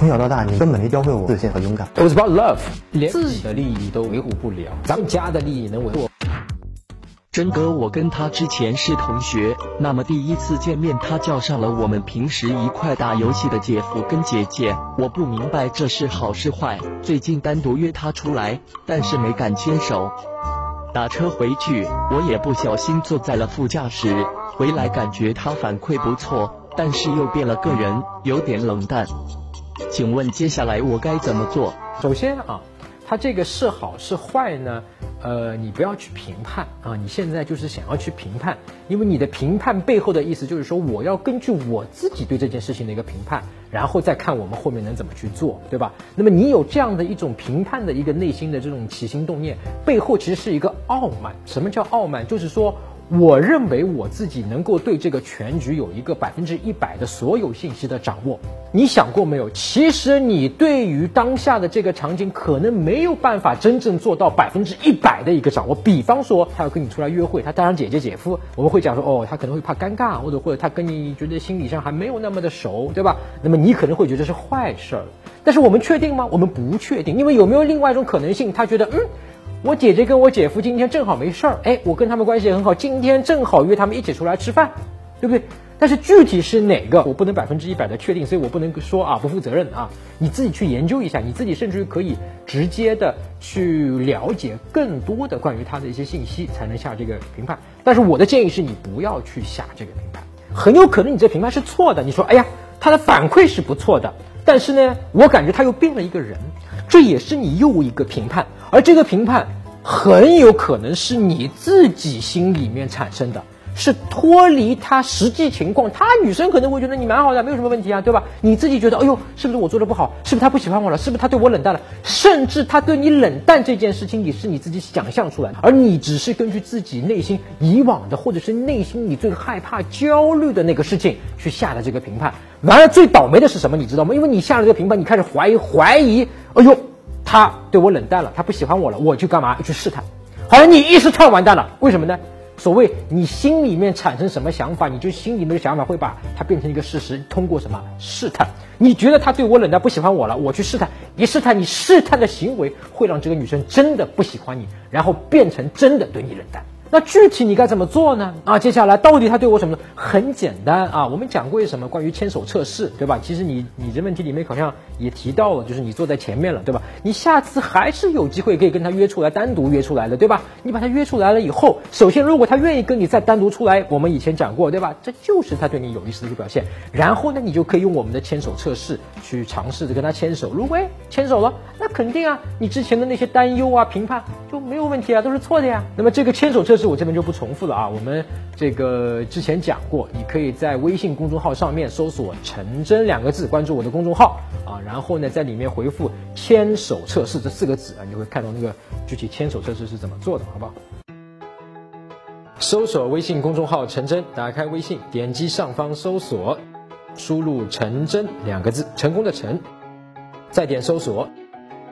从小到大，你根本没教会我自信和勇敢。It was about love，连自己的利益都维护不了，咱们家的利益能维护？真哥，我跟他之前是同学，那么第一次见面，他叫上了我们平时一块打游戏的姐夫跟姐姐，我不明白这是好是坏。最近单独约他出来，但是没敢牵手。打车回去，我也不小心坐在了副驾驶，回来感觉他反馈不错，但是又变了个人，有点冷淡。请问接下来我该怎么做？首先啊，它这个是好是坏呢？呃，你不要去评判啊！你现在就是想要去评判，因为你的评判背后的意思就是说，我要根据我自己对这件事情的一个评判，然后再看我们后面能怎么去做，对吧？那么你有这样的一种评判的一个内心的这种起心动念，背后其实是一个傲慢。什么叫傲慢？就是说。我认为我自己能够对这个全局有一个百分之一百的所有信息的掌握。你想过没有？其实你对于当下的这个场景，可能没有办法真正做到百分之一百的一个掌握。比方说，他要跟你出来约会，他带上姐姐姐夫，我们会讲说，哦，他可能会怕尴尬，或者或者他跟你觉得心理上还没有那么的熟，对吧？那么你可能会觉得是坏事儿。但是我们确定吗？我们不确定，因为有没有另外一种可能性？他觉得，嗯。我姐姐跟我姐夫今天正好没事儿，哎，我跟他们关系很好，今天正好约他们一起出来吃饭，对不对？但是具体是哪个，我不能百分之一百的确定，所以我不能说啊，不负责任啊。你自己去研究一下，你自己甚至于可以直接的去了解更多的关于他的一些信息，才能下这个评判。但是我的建议是你不要去下这个评判，很有可能你这评判是错的。你说，哎呀，他的反馈是不错的，但是呢，我感觉他又变了一个人，这也是你又一个评判。而这个评判很有可能是你自己心里面产生的，是脱离他实际情况。他女生可能会觉得你蛮好的，没有什么问题啊，对吧？你自己觉得，哎呦，是不是我做的不好？是不是他不喜欢我了？是不是他对我冷淡了？甚至他对你冷淡这件事情，也是你自己想象出来的，而你只是根据自己内心以往的，或者是内心你最害怕、焦虑的那个事情去下的这个评判。完了，最倒霉的是什么？你知道吗？因为你下了这个评判，你开始怀疑，怀疑，哎呦。他对我冷淡了，他不喜欢我了，我去干嘛？去试探。好了，你一试探完蛋了，为什么呢？所谓你心里面产生什么想法，你就心里面的想法会把它变成一个事实。通过什么试探？你觉得他对我冷淡，不喜欢我了，我去试探。一试探，你试探的行为会让这个女生真的不喜欢你，然后变成真的对你冷淡。那具体你该怎么做呢？啊，接下来到底他对我什么呢？很简单啊，我们讲过什么关于牵手测试，对吧？其实你你这问题里面好像也提到了，就是你坐在前面了，对吧？你下次还是有机会可以跟他约出来，单独约出来的，对吧？你把他约出来了以后，首先如果他愿意跟你再单独出来，我们以前讲过，对吧？这就是他对你有意思的一个表现。然后呢，你就可以用我们的牵手测试去尝试着跟他牵手。如果牵手了，那肯定啊，你之前的那些担忧啊、评判就没有问题啊，都是错的呀。那么这个牵手测这。我这边就不重复了啊，我们这个之前讲过，你可以在微信公众号上面搜索“陈真”两个字，关注我的公众号啊，然后呢，在里面回复“牵手测试”这四个字啊，你会看到那个具体牵手测试是怎么做的，好不好？搜索微信公众号“陈真”，打开微信，点击上方搜索，输入“陈真”两个字，成功的“陈”，再点搜索，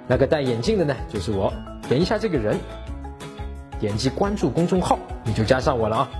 那个戴眼镜的呢，就是我，点一下这个人。点击关注公众号，你就加上我了啊！